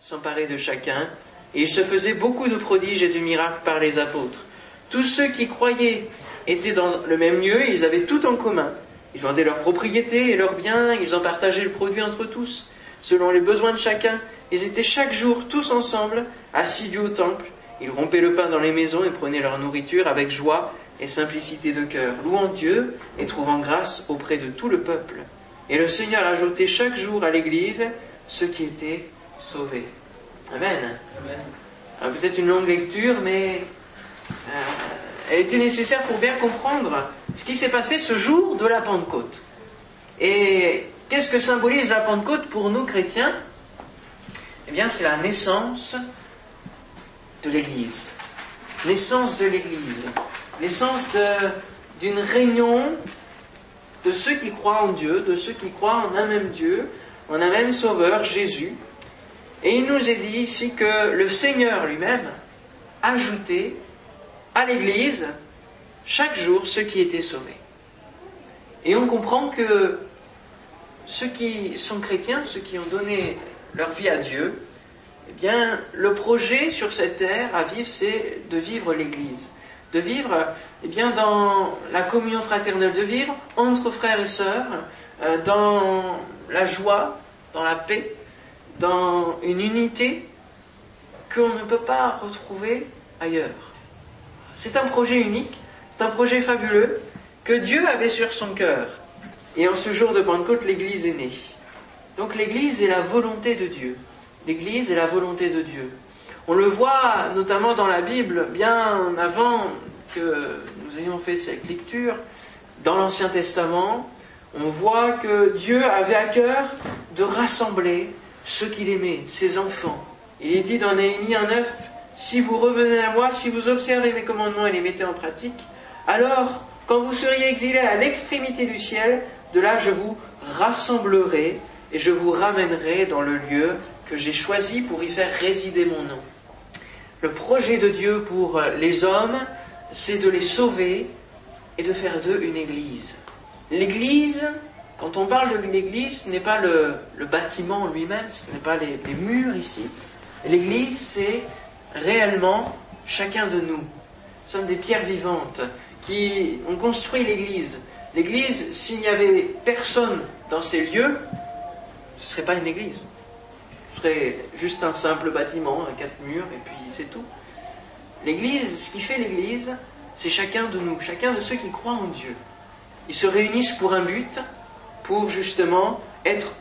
s'emparait de chacun, et il se faisait beaucoup de prodiges et de miracles par les apôtres. Tous ceux qui croyaient étaient dans le même lieu, ils avaient tout en commun. Ils vendaient leurs propriétés et leurs biens, ils en partageaient le produit entre tous, selon les besoins de chacun. Ils étaient chaque jour tous ensemble, assidus au temple. Ils rompaient le pain dans les maisons et prenaient leur nourriture avec joie et simplicité de cœur, louant Dieu et trouvant grâce auprès de tout le peuple. Et le Seigneur ajoutait chaque jour à l'Église ceux qui étaient sauvés. Amen. Peut-être une longue lecture, mais euh, elle était nécessaire pour bien comprendre ce qui s'est passé ce jour de la Pentecôte. Et qu'est-ce que symbolise la Pentecôte pour nous chrétiens? Eh bien, c'est la naissance de l'Église. Naissance de l'Église. Naissance d'une réunion de ceux qui croient en Dieu, de ceux qui croient en un même Dieu, en un même Sauveur, Jésus. Et il nous est dit ici que le Seigneur lui-même ajoutait à l'Église chaque jour ceux qui étaient sauvés. Et on comprend que ceux qui sont chrétiens, ceux qui ont donné leur vie à Dieu, eh bien, le projet sur cette terre à vivre, c'est de vivre l'Église, de vivre, eh bien, dans la communion fraternelle, de vivre entre frères et sœurs, euh, dans la joie, dans la paix, dans une unité qu'on ne peut pas retrouver ailleurs. C'est un projet unique, c'est un projet fabuleux que Dieu avait sur son cœur. Et en ce jour de Pentecôte, l'Église est née. Donc l'Église est la volonté de Dieu. L'Église est la volonté de Dieu. On le voit notamment dans la Bible, bien avant que nous ayons fait cette lecture, dans l'Ancien Testament, on voit que Dieu avait à cœur de rassembler ceux qu'il aimait, ses enfants. Il est dit dans Néhémie 1.9, si vous revenez à moi, si vous observez mes commandements et les mettez en pratique, alors, quand vous seriez exilés à l'extrémité du ciel, de là je vous rassemblerai et je vous ramènerai dans le lieu que j'ai choisi pour y faire résider mon nom. Le projet de Dieu pour les hommes, c'est de les sauver et de faire d'eux une église. L'église, quand on parle de l'église, ce n'est pas le, bâtiment lui-même, ce n'est pas les, les murs ici. L'église, c'est réellement chacun de nous. Nous sommes des pierres vivantes qui ont construit l'église. L'église, s'il n'y avait personne dans ces lieux, ce ne serait pas une église. Ce serait juste un simple bâtiment, un quatre murs, et puis c'est tout. L'église, ce qui fait l'église, c'est chacun de nous, chacun de ceux qui croient en Dieu. Ils se réunissent pour un but, pour justement être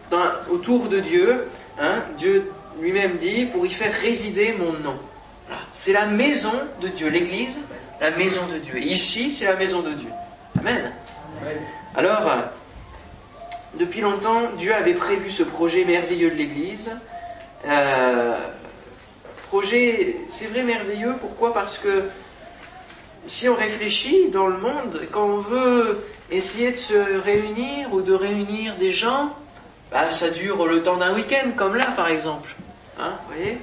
autour de Dieu. Hein. Dieu lui-même dit, pour y faire résider mon nom. C'est la maison de Dieu, l'église, la maison de Dieu. ici, c'est la maison de Dieu. Amen. Alors, euh, depuis longtemps, Dieu avait prévu ce projet merveilleux de l'église. Euh, projet, c'est vrai merveilleux, pourquoi? Parce que si on réfléchit dans le monde, quand on veut essayer de se réunir ou de réunir des gens, bah, ça dure le temps d'un week-end, comme là par exemple. Hein, vous voyez?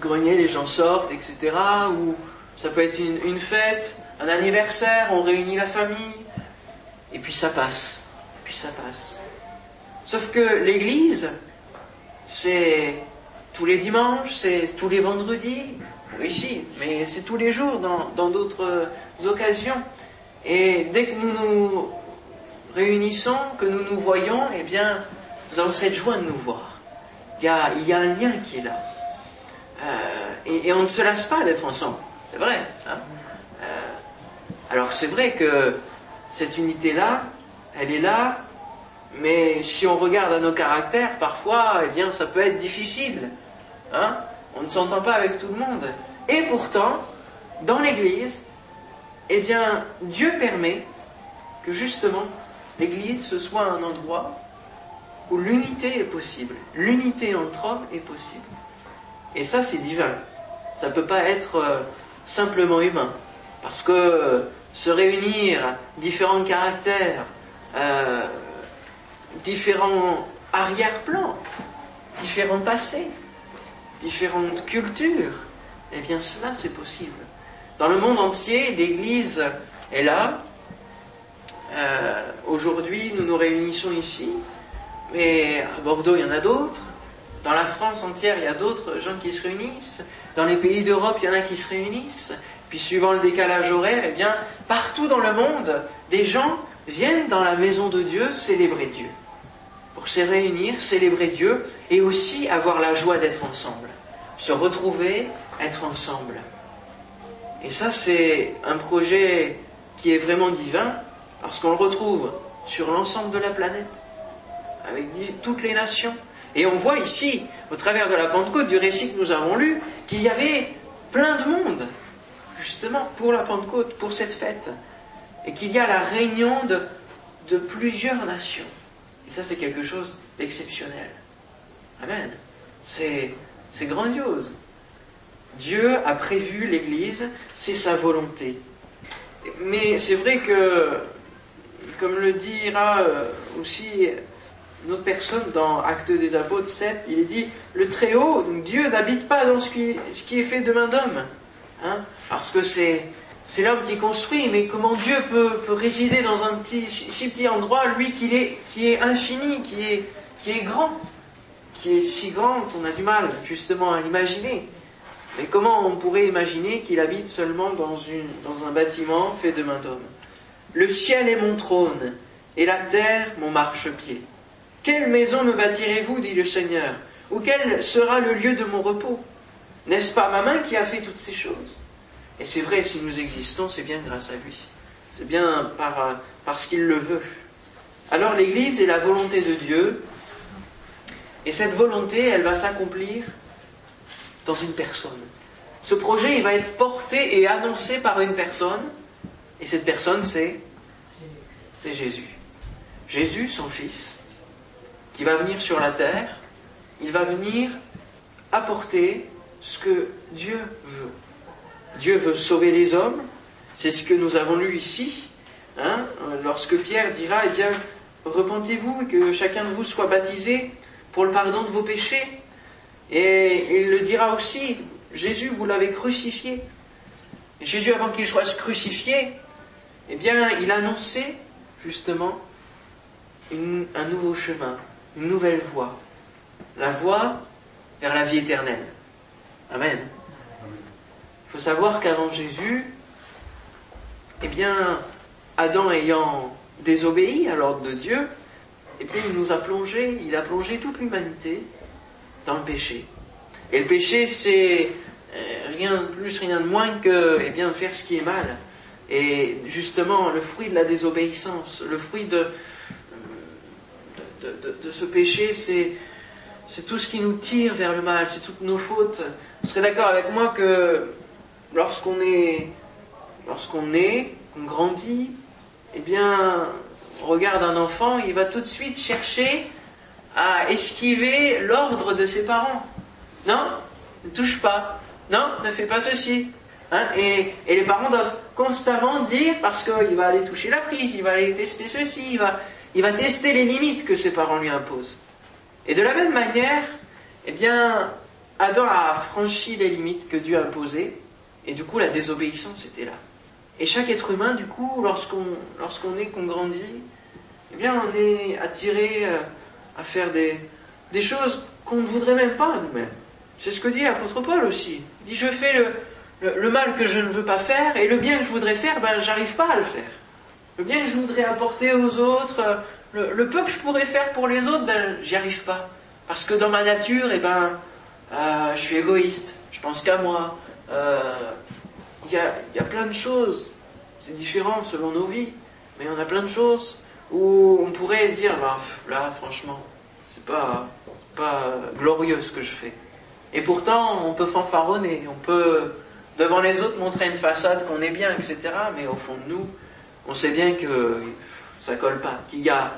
Grenier, les gens sortent, etc. Ou ça peut être une, fête, un anniversaire, on réunit la famille, et puis ça passe, et puis ça passe. Sauf que l'Église, c'est tous les dimanches, c'est tous les vendredis, ici, mais c'est tous les jours dans d'autres occasions. Et dès que nous nous réunissons, que nous nous voyons, eh bien, nous avons cette joie de nous voir. Il y a, il y a un lien qui est là. Euh, et, on ne se lasse pas d'être ensemble. C'est vrai. Hein euh, alors c'est vrai que cette unité-là, elle est là, mais si on regarde à nos caractères, parfois, eh bien, ça peut être difficile. Hein on ne s'entend pas avec tout le monde. Et pourtant, dans l'Église, eh bien, Dieu permet que justement l'Église ce soit un endroit où l'unité est possible. L'unité entre hommes est possible. Et ça, c'est divin. Ça ne peut pas être euh, simplement humain. Parce que se réunir différents caractères, euh, différents arrière-plans, différents passés, différentes cultures, eh bien cela c'est possible. Dans le monde entier, l'Église est là. Euh, aujourd'hui, nous nous réunissons ici, mais à Bordeaux, il y en a d'autres. Dans la France entière, il y a d'autres gens qui se réunissent. Dans les pays d'Europe, il y en a qui se réunissent. Puis suivant le décalage horaire, eh bien, partout dans le monde, des gens viennent dans la maison de Dieu célébrer Dieu. Pour se réunir, célébrer Dieu et aussi avoir la joie d'être ensemble. Se retrouver, être ensemble. Et ça, c'est un projet qui est vraiment divin parce qu'on le retrouve sur l'ensemble de la planète, avec toutes les nations. Et on voit ici, au travers de la Pentecôte, du récit que nous avons lu, qu'il y avait plein de monde, justement, pour la Pentecôte, pour cette fête. Et qu'il y a la réunion de, plusieurs nations. Et ça, c'est quelque chose d'exceptionnel. Amen. C'est, c'est grandiose. Dieu a prévu l'Église, c'est sa volonté. Mais c'est vrai que, comme le dira euh, aussi une autre personne dans Actes des Apôtres 7, il est dit, le Très-Haut, Dieu n'habite pas dans ce qui, est fait de main d'homme. Hein, parce que c'est, l'homme qui construit, mais comment Dieu peut, résider dans un petit, si petit endroit, lui qui est, infini, qui est grand, qui est si grand qu'on a du mal justement à l'imaginer. Mais comment on pourrait imaginer qu'il habite seulement dans, dans un bâtiment fait de main d'homme Le ciel est mon trône, et la terre mon marchepied. Quelle maison me bâtirez-vous, dit le Seigneur, ou quel sera le lieu de mon repos? N'est-ce pas ma main qui a fait toutes ces choses? Et c'est vrai, si nous existons, c'est bien grâce à lui. C'est bien par, parce qu'il le veut. Alors l'Église est la volonté de Dieu, et cette volonté, elle va s'accomplir dans une personne. Ce projet, il va être porté et annoncé par une personne, et cette personne, c'est c'est Jésus. Jésus, son Fils, qui va venir sur la terre, il va venir apporter ce que Dieu veut. Dieu veut sauver les hommes, c'est ce que nous avons lu ici, hein, lorsque Pierre dira, eh bien, repentez-vous et que chacun de vous soit baptisé pour le pardon de vos péchés, et il le dira aussi, Jésus, vous l'avez crucifié. Et Jésus, avant qu'il soit crucifié, eh bien, il annonçait justement un nouveau chemin, une nouvelle voie. La voie vers la vie éternelle. Amen. Il faut savoir qu'avant Jésus, eh bien, Adam ayant désobéi à l'ordre de Dieu, eh bien, il nous a plongé, il a plongé toute l'humanité dans le péché. Et le péché, c'est euh, rien de plus, rien de moins que eh bien, faire ce qui est mal. Et justement, le fruit de la désobéissance, le fruit de, de, ce péché, c'est, c'est tout ce qui nous tire vers le mal, c'est toutes nos fautes. Vous serez d'accord avec moi que lorsqu'on est, lorsqu'on est, qu'on grandit, eh bien, regarde un enfant, il va tout de suite chercher à esquiver l'ordre de ses parents. Non, ne touche pas. Non, ne fais pas ceci. Hein? Et, les parents doivent constamment dire, parce qu'il va aller toucher la prise, il va aller tester ceci, il va, il va tester les limites que ses parents lui imposent. Et de la même manière, eh bien, Adam a franchi les limites que Dieu a imposées, et du coup la désobéissance était là. Et chaque être humain, du coup, lorsqu'on lorsqu'on est, qu'on grandit, eh bien, on est attiré euh, à faire des, choses qu'on ne voudrait même pas nous-mêmes. C'est ce que dit l'apôtre Paul aussi. Il dit, je fais le, mal que je ne veux pas faire, et le bien que je voudrais faire, ben, j'arrive pas à le faire. Le bien que je voudrais apporter aux autres, le, le peu que je pourrais faire pour les autres, ben, j'y arrive pas. Parce que dans ma nature, eh ben, euh, je suis égoïste, je pense qu'à moi. Euh, il y, a, y a plein de choses, c'est différent selon nos vies, mais on a plein de choses où on pourrait dire, bah, là, franchement, c'est pas, pas glorieux ce que je fais. Et pourtant, on peut fanfaronner, on peut devant les autres montrer une façade qu'on est bien, etc. Mais au fond de nous, on sait bien que ça colle pas, qu'il y a,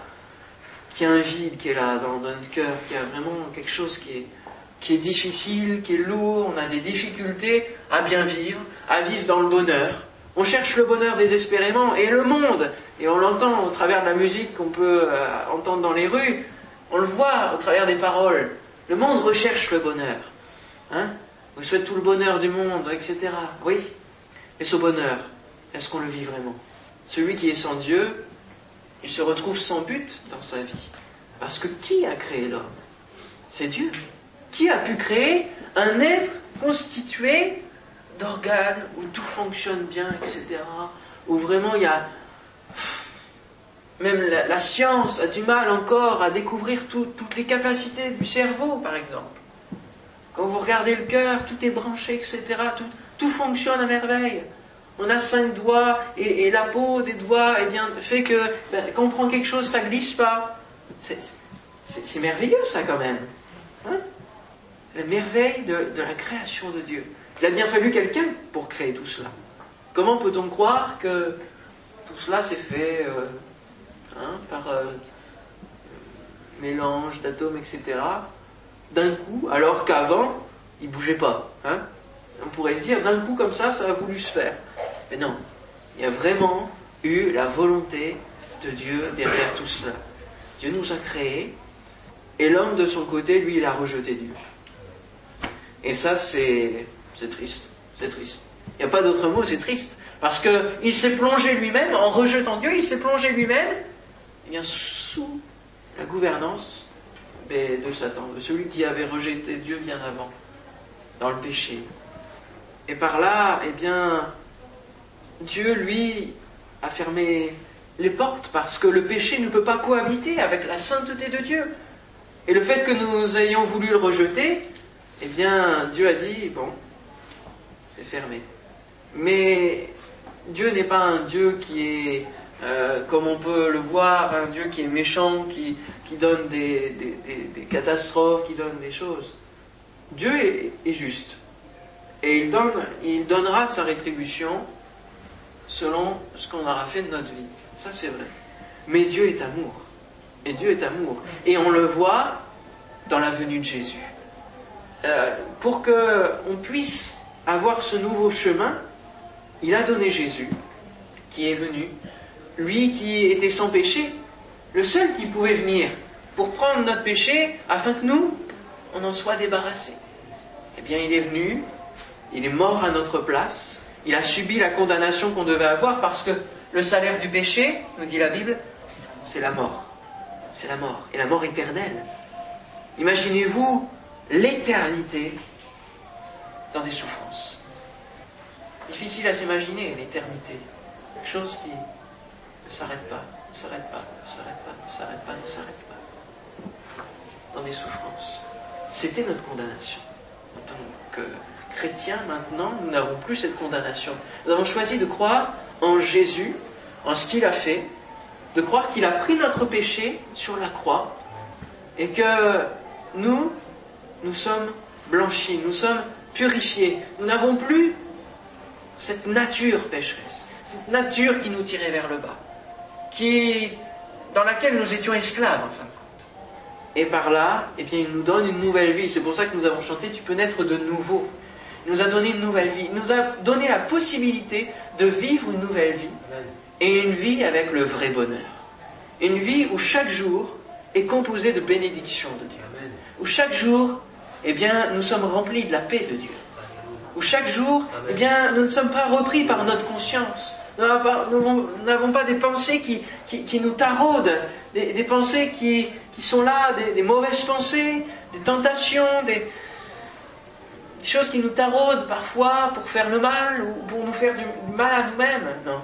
qu'il y a un vide qui est là dans, notre cœur, qu'il y a vraiment quelque chose qui est difficile, qui est lourd, on a des difficultés à bien vivre, à vivre dans le bonheur. On cherche le bonheur désespérément et le monde, et on l'entend au travers de la musique qu'on peut euh, entendre dans les rues, on le voit au travers des paroles. Le monde recherche le bonheur. Hein Vous souhaite tout le bonheur du monde, etc. Oui. Mais ce bonheur, est-ce qu'on le vit vraiment? Celui qui est sans Dieu, il se retrouve sans but dans sa vie. Parce que qui a créé l'homme? C'est Dieu. Qui a pu créer un être constitué d'organes où tout fonctionne bien, etc. Où vraiment il y a même la, science a du mal encore à découvrir toutes les capacités du cerveau, par exemple. Quand vous regardez le cœur, tout est branché, etc. Tout, fonctionne à merveille. On a cinq doigts et, la peau des doigts eh bien, fait que ben, quand on prend quelque chose, ça glisse pas. C'est merveilleux ça quand même. Hein? La merveille de, la création de Dieu. Il a bien fallu quelqu'un pour créer tout cela. Comment peut-on croire que tout cela s'est fait euh, hein, par euh, mélange d'atomes, etc., d'un coup, alors qu'avant, il ne bougeait pas hein On pourrait se dire, d'un coup comme ça, ça a voulu se faire. Mais non, il y a vraiment eu la volonté de Dieu derrière tout cela. Dieu nous a créés, et l'homme de son côté, lui, il a rejeté Dieu. Et ça, c'est, c'est triste. C'est triste. Il n'y a pas d'autre mot, c'est triste. Parce qu'il s'est plongé lui-même, en rejetant Dieu, il s'est plongé lui-même eh bien, sous la gouvernance de Satan, de celui qui avait rejeté Dieu bien avant, dans le péché. Et par là, eh bien, Dieu, lui, a fermé les portes parce que le péché ne peut pas cohabiter avec la sainteté de Dieu. Et le fait que nous ayons voulu le rejeter, eh bien, Dieu a dit, bon, c'est fermé. Mais Dieu n'est pas un Dieu qui est, euh, comme on peut le voir, un Dieu qui est méchant, qui, qui donne des, catastrophes, qui donne des choses. Dieu est, juste. Et il, donne, il donnera sa rétribution selon ce qu'on aura fait de notre vie. Ça, c'est vrai. Mais Dieu est amour. Et Dieu est amour. Et on le voit dans la venue de Jésus. Euh, pour qu'on puisse avoir ce nouveau chemin, il a donné Jésus, qui est venu, lui qui était sans péché, le seul qui pouvait venir pour prendre notre péché afin que nous, on en soit débarrassés. Eh bien, il est venu, il est mort à notre place, il a subi la condamnation qu'on devait avoir parce que le salaire du péché, nous dit la Bible, c'est la mort. C'est la mort, et la mort éternelle. Imaginez-vous l'éternité dans des souffrances. Difficile à s'imaginer, l'éternité. Quelque chose qui ne s'arrête pas, ne s'arrête pas, ne s'arrête pas, ne s'arrête pas, ne s'arrête pas. Dans des souffrances. C'était notre condamnation. En tant que chrétiens, maintenant, nous n'avons plus cette condamnation. Nous avons choisi de croire en Jésus, en ce qu'il a fait, de croire qu'il a pris notre péché sur la croix, et que nous, nous sommes blanchis, nous sommes purifiés. Nous n'avons plus cette nature pécheresse, cette nature qui nous tirait vers le bas, qui, dans laquelle nous étions esclaves en fin de compte. Et par là, eh bien, il nous donne une nouvelle vie. C'est pour ça que nous avons chanté Tu peux naître de nouveau. Il nous a donné une nouvelle vie. Il nous a donné la possibilité de vivre une nouvelle vie et une vie avec le vrai bonheur. Une vie où chaque jour est composé de bénédictions de Dieu. Où chaque jour eh bien, nous sommes remplis de la paix de Dieu. Où chaque jour, eh bien, nous ne sommes pas repris par notre conscience. Nous n'avons pas des pensées qui, nous taraudent, des, pensées qui, sont là, des, mauvaises pensées, des tentations, des, choses qui nous taraudent parfois pour faire le mal ou pour nous faire du mal à nous-mêmes. Non.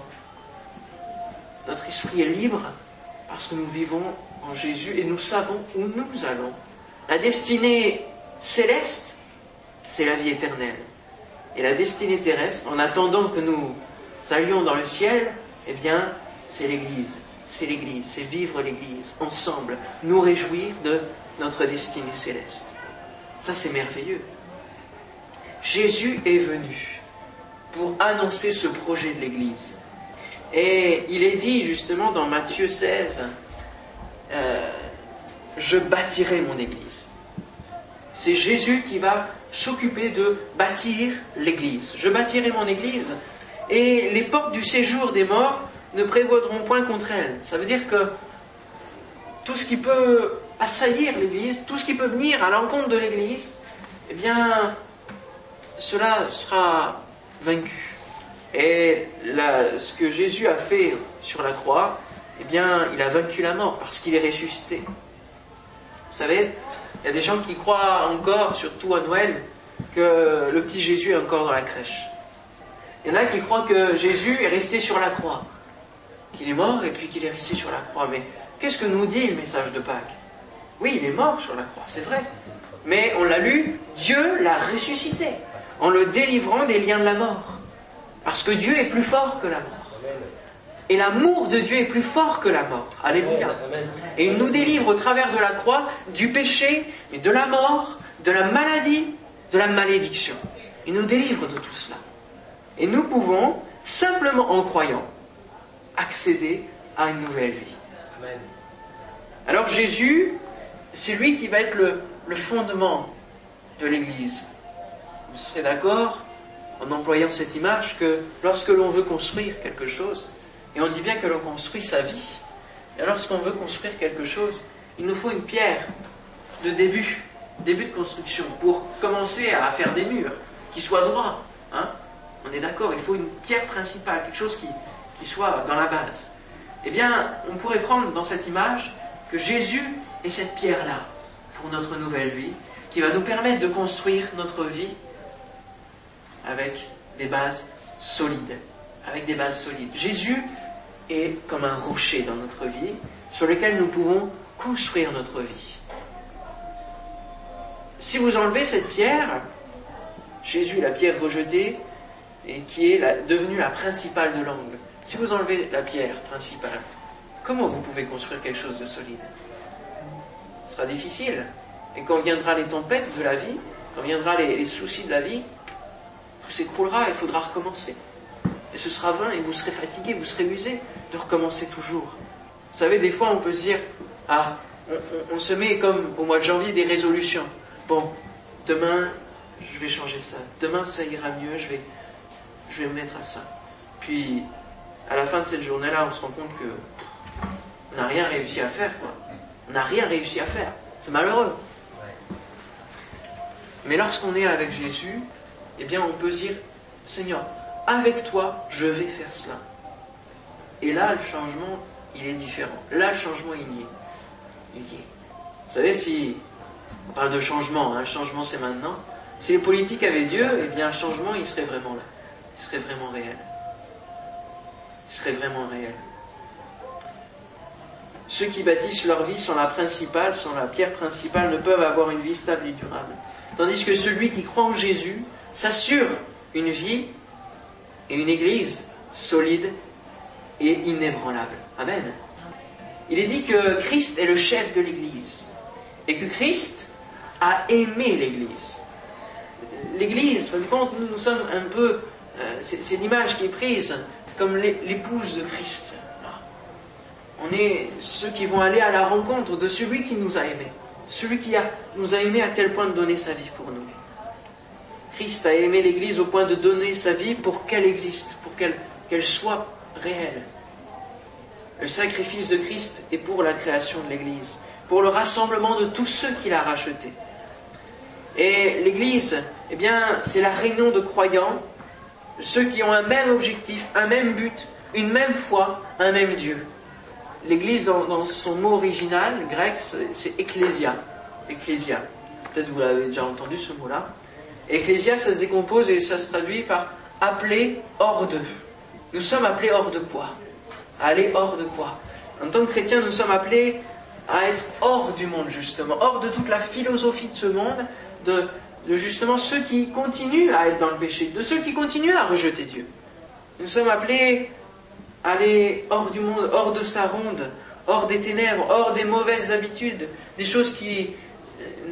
Notre esprit est libre parce que nous vivons en Jésus et nous savons où nous allons. La destinée céleste, c'est la vie éternelle. Et la destinée terrestre, en attendant que nous allions dans le ciel, eh bien, c'est l'Église. C'est l'Église, c'est vivre l'Église, ensemble, nous réjouir de notre destinée céleste. Ça, c'est merveilleux. Jésus est venu pour annoncer ce projet de l'Église. Et il est dit justement dans Matthieu 16, euh, je bâtirai mon Église. C'est Jésus qui va s'occuper de bâtir l'Église. Je bâtirai mon Église et les portes du séjour des morts ne prévaudront point contre elle. Ça veut dire que tout ce qui peut assaillir l'Église, tout ce qui peut venir à l'encontre de l'Église, eh bien, cela sera vaincu. Et ce que Jésus a fait sur la croix, eh bien, il a vaincu la mort parce qu'il est ressuscité. Vous savez, Il y a des gens qui croient encore, surtout à Noël, que le petit Jésus est encore dans la crèche. Il y en a qui croient que Jésus est resté sur la croix, qu'il est mort et puis qu'il est resté sur la croix. Mais qu'est-ce que nous dit le message de Pâques? Oui, il est mort sur la croix, c'est vrai. Mais on l'a lu, Dieu l'a ressuscité en le délivrant des liens de la mort. Parce que Dieu est plus fort que la mort. Et l'amour de Dieu est plus fort que la mort. Alléluia. Et il nous délivre au travers de la croix du péché, mais de la mort, de la maladie, de la malédiction. Il nous délivre de tout cela. Et nous pouvons, simplement en croyant, accéder à une nouvelle vie. Alors Jésus, c'est lui qui va être le, le fondement de l'Église. Vous serez d'accord en employant cette image que lorsque l'on veut construire quelque chose, et on dit bien que l'on construit sa vie, et lorsqu'on veut construire quelque chose, il nous faut une pierre de début, début de construction, pour commencer à faire des murs qui soient droits. Hein on est d'accord, il faut une pierre principale, quelque chose qui, qui soit dans la base. Eh bien, on pourrait prendre dans cette image que Jésus est cette pierre-là pour notre nouvelle vie, qui va nous permettre de construire notre vie avec des bases solides. Avec des bases solides. Jésus est comme un rocher dans notre vie sur lequel nous pouvons construire notre vie. Si vous enlevez cette pierre, Jésus, la pierre rejetée, et qui est devenue la principale de l'angle, si vous enlevez la pierre principale, comment vous pouvez construire quelque chose de solide? Ce sera difficile. Et quand viendra les tempêtes de la vie, quand viendra les, les soucis de la vie, tout s'écroulera et il faudra recommencer. Ce sera vain et vous serez fatigué, vous serez usé de recommencer toujours. Vous savez, des fois on peut se dire, ah, on, se met comme au mois de janvier des résolutions. Bon, demain je vais changer ça, demain ça ira mieux, je vais, je vais me mettre à ça. Puis à la fin de cette journée-là, on se rend compte que on n'a rien réussi à faire, quoi. On n'a rien réussi à faire. C'est malheureux. Mais lorsqu'on est avec Jésus, eh bien on peut dire, Seigneur, avec toi, je vais faire cela. Et là, le changement, il est différent. Là, le changement, il y est. Il y est. Vous savez, si on parle de changement, hein, changement c'est maintenant, si les politiques avaient Dieu, eh bien, un changement, il serait vraiment là. Il serait vraiment réel. Il serait vraiment réel. Ceux qui bâtissent leur vie sur la principale, sur la pierre principale, ne peuvent avoir une vie stable et durable. Tandis que celui qui croit en Jésus s'assure une vie et une église solide et inébranlable. Amen. Il est dit que Christ est le chef de l'église et que Christ a aimé l'église. L'église, quand nous, nous sommes un peu, euh, c'est l'image qui est prise comme l'épouse de Christ. On est ceux qui vont aller à la rencontre de celui qui nous a aimés, celui qui nous a aimés à tel point de donner sa vie pour nous. Christ a aimé l'Église au point de donner sa vie pour qu'elle existe, pour qu'elle soit réelle. Le sacrifice de Christ est pour la création de l'Église, pour le rassemblement de tous ceux qu'il a rachetés. Et l'Église, eh bien, c'est la réunion de croyants, ceux qui ont un même objectif, un même but, une même foi, un même Dieu. L'Église, dans, son mot original grec, c'est ecclésia. Ecclésia. Peut-être vous l'avez déjà entendu ce mot-là. Ecclésia, ça se décompose et ça se traduit par appeler hors de. Nous sommes appelés hors de quoi? Aller hors de quoi? En tant que chrétiens, nous sommes appelés à être hors du monde, justement, hors de toute la philosophie de ce monde, de, de justement ceux qui continuent à être dans le péché, de ceux qui continuent à rejeter Dieu. Nous sommes appelés à aller hors du monde, hors de sa ronde, hors des ténèbres, hors des mauvaises habitudes, des choses qui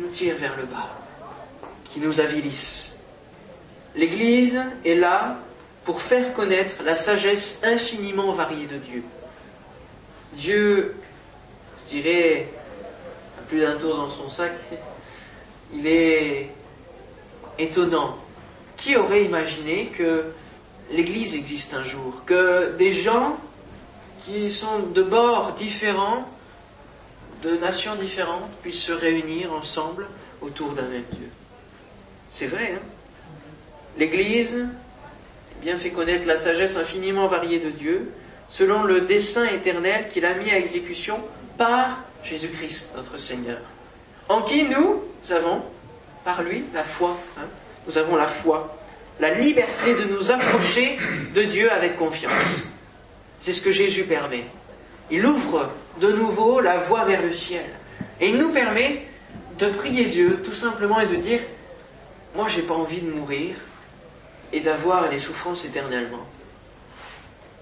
nous tirent vers le bas qui nous avilissent. L'Église est là pour faire connaître la sagesse infiniment variée de Dieu. Dieu, je dirais, a plus d'un tour dans son sac, il est étonnant. Qui aurait imaginé que l'Église existe un jour Que des gens qui sont de bords différents, de nations différentes, puissent se réunir ensemble autour d'un même Dieu? C'est vrai, hein L'Église bien fait connaître la sagesse infiniment variée de Dieu, selon le dessein éternel qu'il a mis à exécution par Jésus-Christ, notre Seigneur. en qui nous avons, par lui, la foi. Hein. nous avons la foi, la liberté de nous approcher de Dieu avec confiance. C'est ce que Jésus permet. Il ouvre de nouveau la voie vers le ciel. Et il nous permet de prier Dieu tout simplement et de dire, moi j'ai pas envie de mourir et d'avoir des souffrances éternellement.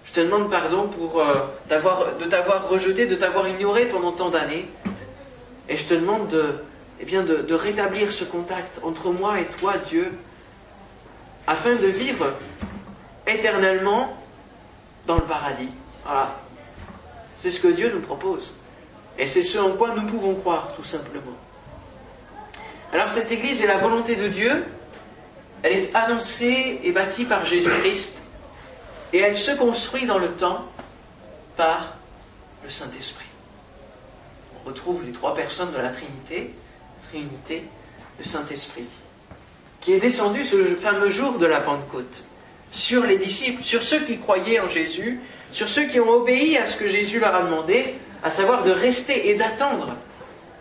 Je te demande pardon pour euh, de t'avoir rejeté, de t'avoir ignoré pendant tant d'années. Et je te demande de, eh bien, de, rétablir ce contact entre moi et toi, Dieu, afin de vivre éternellement dans le paradis. Voilà. C'est ce que Dieu nous propose. Et c'est ce en quoi nous pouvons croire, tout simplement. Alors cette Église est la volonté de Dieu. Elle est annoncée et bâtie par Jésus-Christ. Et elle se construit dans le temps par le Saint-Esprit. On retrouve les trois personnes de la Trinité, Trinité, le Saint-Esprit, qui est descendu ce fameux jour de la Pentecôte sur les disciples, sur ceux qui croyaient en Jésus, sur ceux qui ont obéi à ce que Jésus leur a demandé, à savoir de rester et d'attendre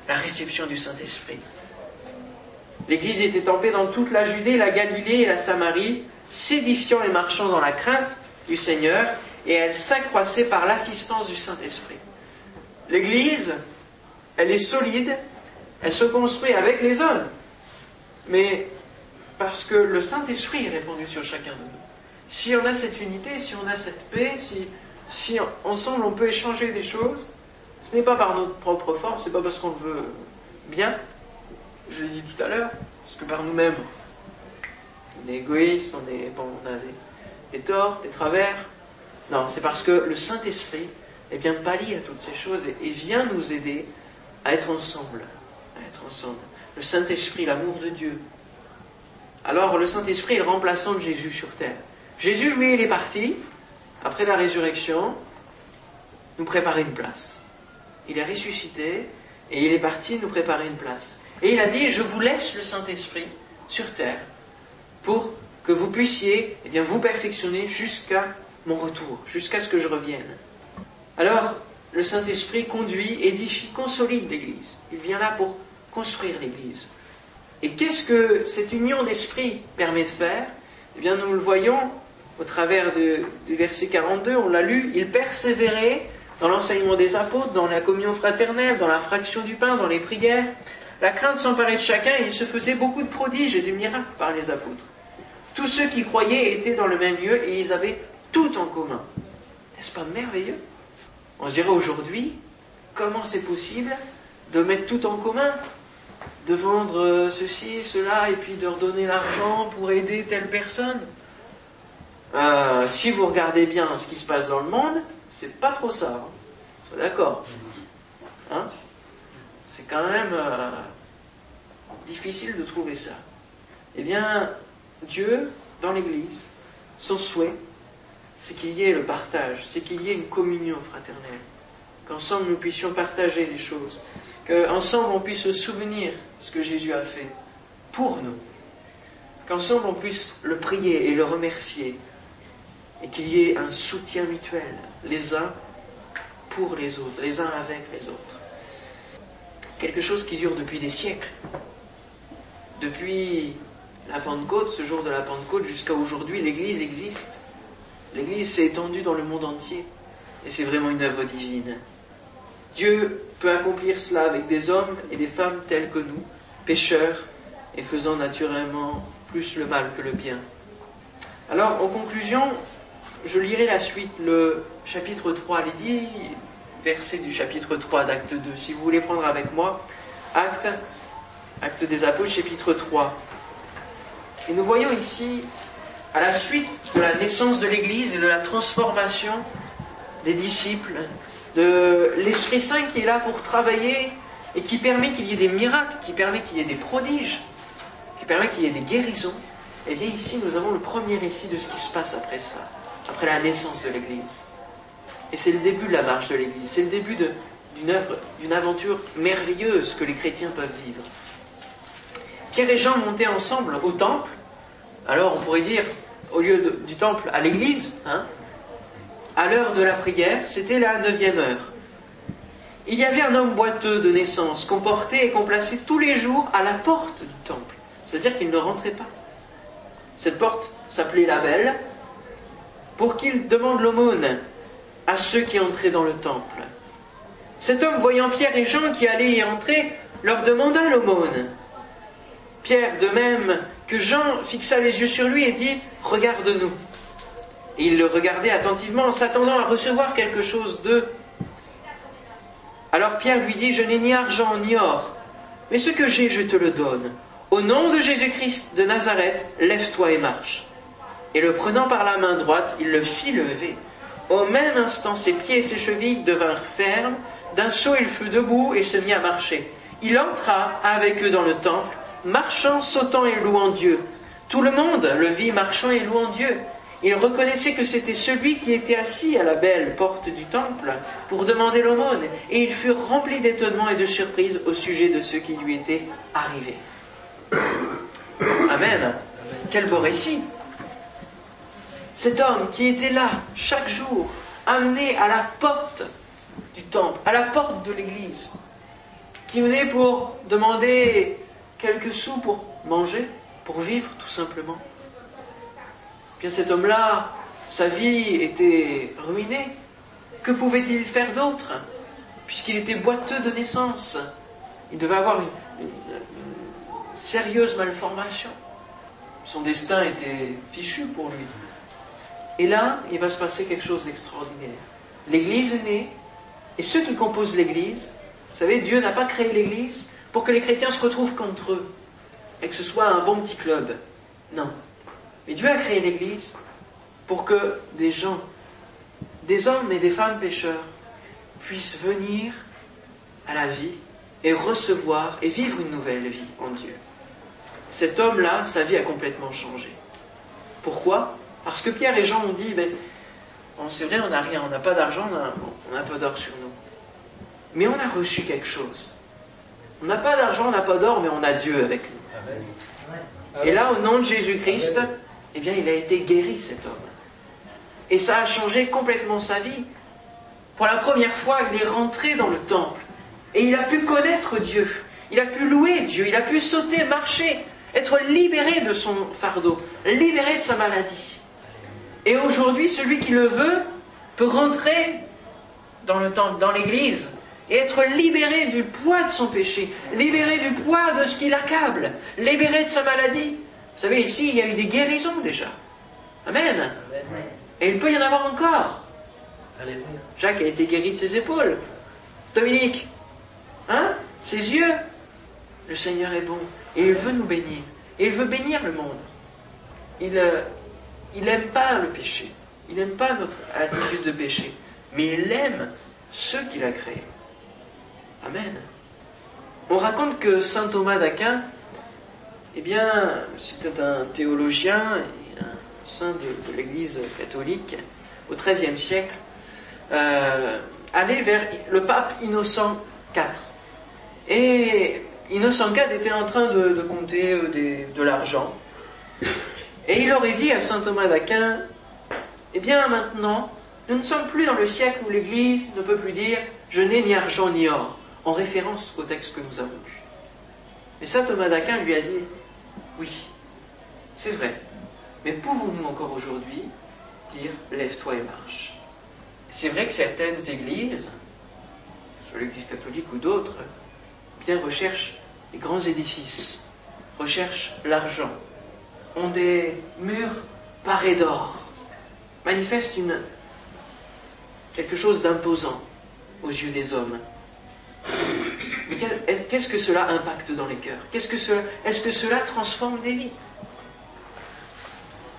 la réception du Saint-Esprit. L'Église était tempée dans toute la Judée, la Galilée et la Samarie, s'édifiant et marchant dans la crainte du Seigneur, et elle s'accroissait par l'assistance du Saint-Esprit. L'Église, elle est solide, elle se construit avec les hommes, mais parce que le Saint-Esprit est répandu sur chacun de nous. Si on a cette unité, si on a cette paix, si, si ensemble on peut échanger des choses, ce n'est pas par notre propre force, ce n'est pas parce qu'on le veut bien, je l'ai dit tout à l'heure, parce que par nous-mêmes, on est égoïste, on, est, bon, on a des, torts, des travers. Non, c'est parce que le Saint-Esprit est bien pallie à toutes ces choses et, vient nous aider à être ensemble, à être ensemble. Le Saint-Esprit, l'amour de Dieu. Alors le Saint-Esprit est le remplaçant de Jésus sur terre. Jésus, lui, il est parti, après la résurrection, nous préparer une place. Il est ressuscité et il est parti nous préparer une place. Et il a dit, je vous laisse le Saint-Esprit sur terre pour que vous puissiez eh bien, vous perfectionner jusqu'à mon retour, jusqu'à ce que je revienne. Alors, le Saint-Esprit conduit, édifie, consolide l'Église. Il vient là pour construire l'Église. Et qu'est-ce que cette union d'esprit permet de faire? Eh bien, nous le voyons au travers du verset 42, on l'a lu, il persévérait dans l'enseignement des apôtres, dans la communion fraternelle, dans la fraction du pain, dans les prières. La crainte s'emparait de chacun et il se faisait beaucoup de prodiges et de miracles par les apôtres. Tous ceux qui croyaient étaient dans le même lieu et ils avaient tout en commun. N'est-ce pas merveilleux? On dirait aujourd'hui, comment c'est possible de mettre tout en commun? De vendre ceci, cela, et puis de redonner l'argent pour aider telle personne? Euh, si vous regardez bien ce qui se passe dans le monde, c'est pas trop ça. Hein. d'accord hein? C'est quand même euh, difficile de trouver ça. Eh bien, Dieu, dans l'Église, son souhait, c'est qu'il y ait le partage, c'est qu'il y ait une communion fraternelle, qu'ensemble nous puissions partager des choses, qu'ensemble on puisse se souvenir ce que Jésus a fait pour nous, qu'ensemble on puisse le prier et le remercier, et qu'il y ait un soutien mutuel, les uns pour les autres, les uns avec les autres. Quelque chose qui dure depuis des siècles. Depuis la Pentecôte, ce jour de la Pentecôte, jusqu'à aujourd'hui, l'Église existe. L'Église s'est étendue dans le monde entier. Et c'est vraiment une œuvre divine. Dieu peut accomplir cela avec des hommes et des femmes tels que nous, pécheurs, et faisant naturellement plus le mal que le bien. Alors, en conclusion, je lirai la suite, le chapitre 3, les dix versets du chapitre 3 d'acte 2. Si vous voulez prendre avec moi, acte, des apôtres, chapitre 3. Et nous voyons ici, à la suite de la naissance de l'Église et de la transformation des disciples, de l'Esprit Saint qui est là pour travailler et qui permet qu'il y ait des miracles, qui permet qu'il y ait des prodiges, qui permet qu'il y ait des guérisons, et eh bien ici nous avons le premier récit de ce qui se passe après cela après la naissance de l'Église. Et c'est le début de la marche de l'Église, c'est le début d'une œuvre, d'une aventure merveilleuse que les chrétiens peuvent vivre. Pierre et Jean montaient ensemble au temple, alors on pourrait dire, au lieu du temple, à l'église, hein, à l'heure de la prière, c'était la neuvième heure. il y avait un homme boiteux de naissance qu'on portait et qu'on plaçait tous les jours à la porte du temple. C'est-à-dire qu'il ne rentrait pas. Cette porte s'appelait la belle pour qu'il demande l'aumône à ceux qui entraient dans le temple. Cet homme, voyant Pierre et Jean qui allaient y entrer, leur demanda l'aumône. Pierre, de même que Jean, fixa les yeux sur lui et dit Regarde-nous. Et il le regardait attentivement en s'attendant à recevoir quelque chose d'eux. Alors Pierre lui dit Je n'ai ni argent ni or, mais ce que j'ai, je te le donne. Au nom de Jésus-Christ de Nazareth, lève-toi et marche. Et le prenant par la main droite, il le fit lever. Au même instant, ses pieds et ses chevilles devinrent fermes. D'un saut, il fut debout et se mit à marcher. Il entra avec eux dans le temple, marchant, sautant et louant Dieu. Tout le monde le vit marchant et louant Dieu. Il reconnaissait que c'était celui qui était assis à la belle porte du temple pour demander l'aumône, et il fut rempli d'étonnement et de surprise au sujet de ce qui lui était arrivé. Amen. Quel beau récit. Cet homme qui était là chaque jour, amené à la porte du temple, à la porte de l'église, qui venait pour demander quelques sous pour manger, pour vivre tout simplement. Bien cet homme-là, sa vie était ruinée. Que pouvait-il faire d'autre Puisqu'il était boiteux de naissance? Il devait avoir une, sérieuse malformation. Son destin était fichu pour lui. Et là, il va se passer quelque chose d'extraordinaire. L'Église est née, et ceux qui composent l'Église, vous savez, Dieu n'a pas créé l'Église pour que les chrétiens se retrouvent contre eux, et que ce soit un bon petit club. Non. Mais Dieu a créé l'Église pour que des gens, des hommes et des femmes pécheurs, puissent venir à la vie et recevoir et vivre une nouvelle vie en Dieu. Cet homme-là, sa vie a complètement changé. Pourquoi? Parce que Pierre et Jean ont dit, ben, c'est vrai, on n'a rien, on n'a pas d'argent, on n'a pas d'or sur nous. Mais on a reçu quelque chose. On n'a pas d'argent, on n'a pas d'or, mais on a Dieu avec nous. Et là, au nom de Jésus-Christ, eh bien, il a été guéri, cet homme. Et ça a changé complètement sa vie. Pour la première fois, il est rentré dans le temple. Et il a pu connaître Dieu. Il a pu louer Dieu. Il a pu sauter, marcher, être libéré de son fardeau, libéré de sa maladie. Et aujourd'hui, celui qui le veut peut rentrer dans le temple, dans l'église, et être libéré du poids de son péché, libéré du poids de ce qui l'accable, libéré de sa maladie. Vous savez, ici, il y a eu des guérisons déjà. Amen. Et il peut y en avoir encore. Jacques a été guéri de ses épaules. Dominique, hein Ses yeux. Le Seigneur est bon. Et il veut nous bénir. Et il veut bénir le monde. Il n'aime euh, pas le péché. Il n'aime pas notre attitude de péché. Mais il aime ceux qu'il a créés. Amen. On raconte que saint Thomas d'Aquin eh bien, c'était un théologien et un saint de, l'Église catholique au XIIIe siècle, euh, allait vers le pape Innocent IV. Et Innocent IV était en train de, compter euh, de l'argent. Et il aurait dit à saint Thomas d'Aquin, eh bien maintenant, nous ne sommes plus dans le siècle où l'Église ne peut plus dire je n'ai ni argent ni or, en référence au texte que nous avons lu. Mais saint Thomas d'Aquin lui a dit, oui, c'est vrai. Mais pouvons-nous encore aujourd'hui dire lève-toi et marche C'est vrai que certaines églises, soit l'église catholique ou d'autres, bien recherchent les grands édifices, recherchent l'argent, ont des murs parés d'or, manifestent une, quelque chose d'imposant aux yeux des hommes. Mais qu'est-ce que cela impacte dans les cœurs? Qu'est-ce que Est-ce que cela transforme des vies?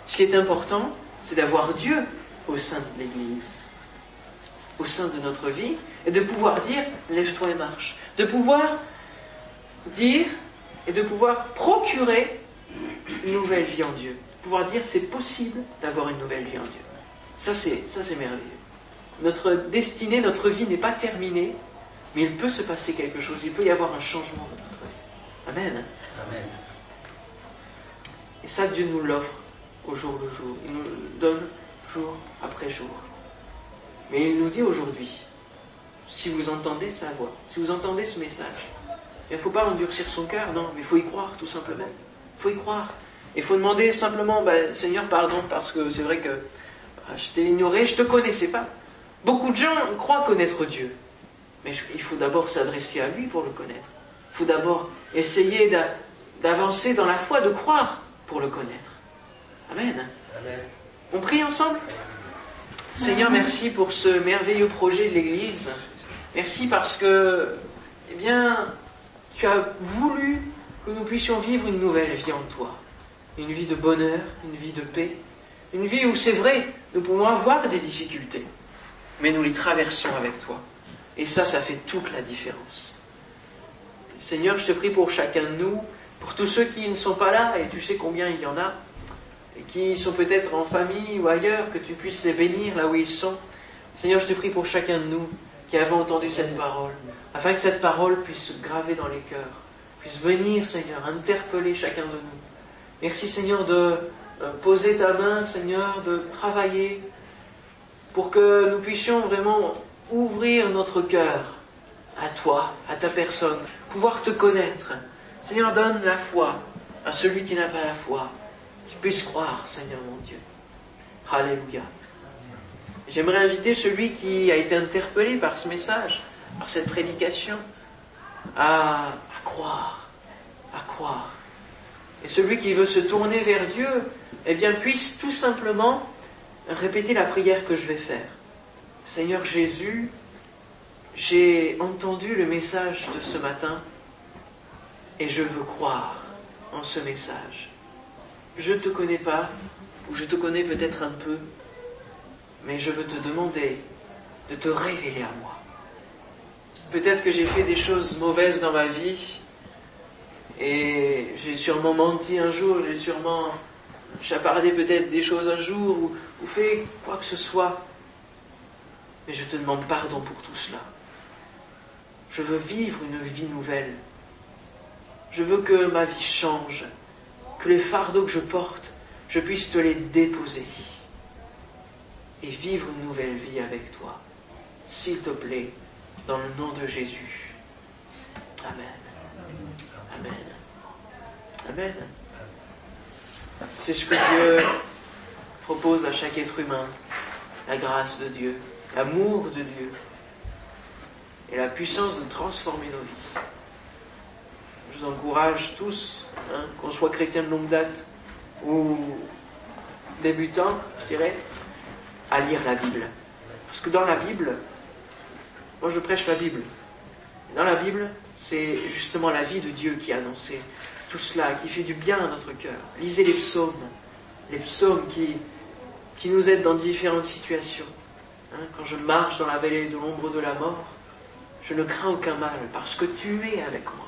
Ce qui est important, c'est d'avoir Dieu au sein de l'Église, au sein de notre vie, et de pouvoir dire lève-toi et marche. De pouvoir dire et de pouvoir procurer une nouvelle vie en Dieu. Pouvoir dire c'est possible d'avoir une nouvelle vie en Dieu. Ça c'est, ça c'est merveilleux. Notre destinée, notre vie n'est pas terminée mais il peut se passer quelque chose, il peut y avoir un changement dans notre vie. Amen. Amen. Et ça, Dieu nous l'offre au jour le jour. Il nous le donne jour après jour. Mais il nous dit aujourd'hui, si vous entendez sa voix, si vous entendez ce message. Il ne faut pas endurcir son cœur, non, mais il faut y croire tout simplement. Il faut y croire. Il faut demander simplement, bah, Seigneur, pardon, parce que c'est vrai que bah, je t'ai ignoré, je ne te connaissais pas. Beaucoup de gens croient connaître Dieu, mais il faut d'abord s'adresser à lui pour le connaître. Il faut d'abord essayer d'avancer dans la foi, de croire pour le connaître. Amen. Amen. On prie ensemble? Seigneur, merci pour ce merveilleux projet de l'Église. Merci parce que, eh bien, tu as voulu que nous puissions vivre une nouvelle vie en toi. Une vie de bonheur, une vie de paix. Une vie où c'est vrai, nous pouvons avoir des difficultés, mais nous les traversons avec toi. Et ça, ça fait toute la différence. Seigneur, je te prie pour chacun de nous, pour tous ceux qui ne sont pas là, et tu sais combien il y en a, et qui sont peut-être en famille ou ailleurs, que tu puisses les bénir là où ils sont. Seigneur, je te prie pour chacun de nous qui avons entendu cette parole, afin que cette parole puisse se graver dans les cœurs, puisse venir, Seigneur, interpeller chacun de nous. Merci, Seigneur, de euh, poser ta main, Seigneur, de travailler pour que nous puissions vraiment ouvrir notre cœur à toi, à ta personne, pouvoir te connaître. Seigneur, donne la foi à celui qui n'a pas la foi, qui puisse croire, Seigneur mon Dieu. Alléluia. J'aimerais inviter celui qui a été interpellé par ce message, par cette prédication, à, croire, à croire. Et celui qui veut se tourner vers Dieu, eh bien, puisse tout simplement répéter la prière que je vais faire. Seigneur Jésus, j'ai entendu le message de ce matin et je veux croire en ce message. Je ne te connais pas, ou je te connais peut-être un peu, mais je veux te demander de te révéler à moi. Peut-être que j'ai fait des choses mauvaises dans ma vie, et j'ai sûrement menti un jour, j'ai sûrement chapardé peut-être des choses un jour, ou, ou fait quoi que ce soit. Mais je te demande pardon pour tout cela. Je veux vivre une vie nouvelle. Je veux que ma vie change, que les fardeaux que je porte, je puisse te les déposer et vivre une nouvelle vie avec toi. S'il te plaît, dans le nom de Jésus. Amen. Amen. Amen. C'est ce que Dieu propose à chaque être humain. La grâce de Dieu, l'amour de Dieu et la puissance de transformer nos vies. Je vous encourage tous, hein, qu'on soit chrétien de longue date ou débutant, je dirais, à lire la Bible. Parce que dans la Bible, moi je prêche la Bible. Dans la Bible, c'est justement la vie de Dieu qui annoncé tout cela, qui fait du bien à notre cœur. Lisez les psaumes, les psaumes qui, qui nous aident dans différentes situations. Hein, quand je marche dans la vallée de l'ombre de la mort, je ne crains aucun mal parce que tu es avec moi.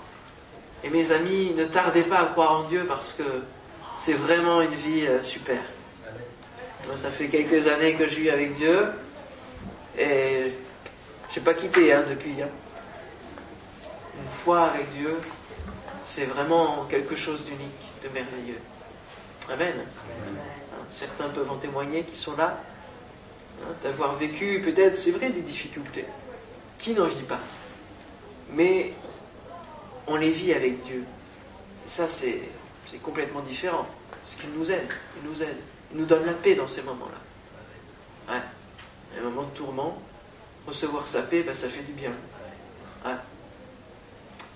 Et mes amis, ne tardez pas à croire en Dieu parce que c'est vraiment une vie euh, super. Moi, ça fait quelques années que je vis avec Dieu et je n'ai pas quitté hein, depuis. Hein. Une foi avec Dieu, c'est vraiment quelque chose d'unique, de merveilleux. Amen. Hein, certains peuvent en témoigner qui sont là, d'avoir vécu peut-être, c'est vrai, des difficultés. Qui n'en vit pas Mais on les vit avec Dieu. Et ça, c'est, complètement différent. Parce qu'il nous aide. Il nous aide. Il nous donne la paix dans ces moments-là. Ouais. Un moment de tourment, recevoir sa paix, ben, ça fait du bien.